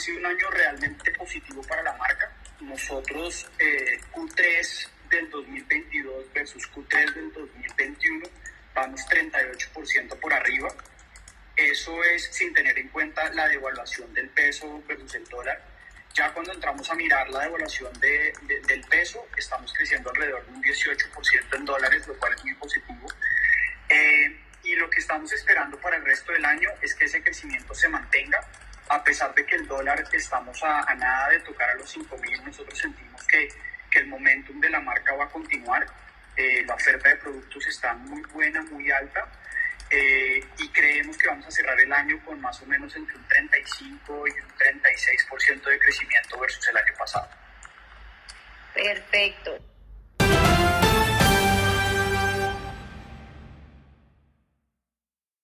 sido un año realmente positivo para la marca. Nosotros eh, Q3 del 2022 versus Q3 del 2021 vamos 38% por arriba. Eso es sin tener en cuenta la devaluación del peso versus el dólar. Ya cuando entramos a mirar la devaluación de, del peso, estamos creciendo alrededor de un 18% en dólares, lo cual es muy positivo. Eh, y lo que estamos esperando para el resto del año es que ese crecimiento se mantenga. A pesar de que el dólar estamos a, nada de tocar a los 5.000, nosotros sentimos que, que, el momentum de la marca va a continuar. Eh, la oferta de productos está muy buena, muy alta. Eh, y creemos que vamos a cerrar el año con más o menos entre un 35 y un 36% de crecimiento versus el año pasado. Perfecto.